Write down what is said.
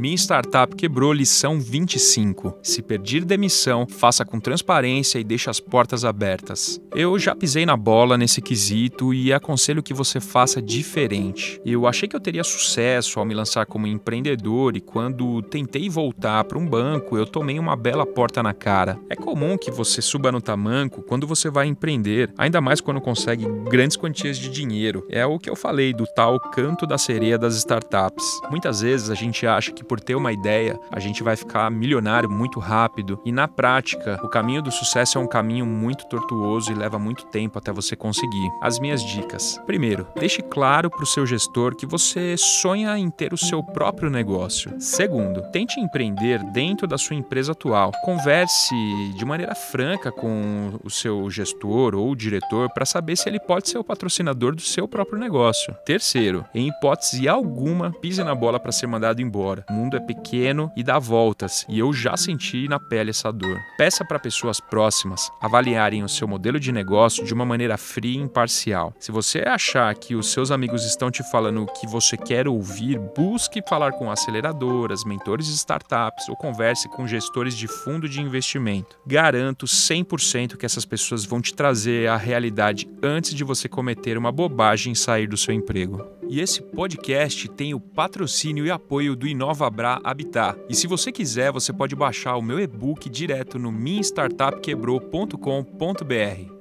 Minha startup quebrou lição 25. Se pedir demissão, faça com transparência e deixe as portas abertas. Eu já pisei na bola nesse quesito e aconselho que você faça diferente. Eu achei que eu teria sucesso ao me lançar como empreendedor e quando tentei voltar para um banco, eu tomei uma bela porta na cara. É comum que você suba no tamanco quando você vai empreender, ainda mais quando consegue grandes quantias de dinheiro. É o que eu falei do tal canto da sereia das startups. Muitas vezes a gente acha que por ter uma ideia, a gente vai ficar milionário muito rápido. E na prática, o caminho do sucesso é um caminho muito tortuoso e leva muito tempo até você conseguir. As minhas dicas. Primeiro, deixe claro para o seu gestor que você sonha em ter o seu próprio negócio. Segundo, tente empreender dentro da sua empresa atual. Converse de maneira franca com o seu gestor ou diretor para saber se ele pode ser o patrocinador do seu próprio negócio. Terceiro, em hipótese alguma, pise na bola para ser mandado embora mundo é pequeno e dá voltas, e eu já senti na pele essa dor. Peça para pessoas próximas avaliarem o seu modelo de negócio de uma maneira fria e imparcial. Se você achar que os seus amigos estão te falando o que você quer ouvir, busque falar com aceleradoras, mentores de startups ou converse com gestores de fundo de investimento. Garanto 100% que essas pessoas vão te trazer a realidade antes de você cometer uma bobagem e sair do seu emprego. E esse podcast tem o patrocínio e apoio do InovaBra Habitat. E se você quiser, você pode baixar o meu e-book direto no minstartupquebrou.com.br.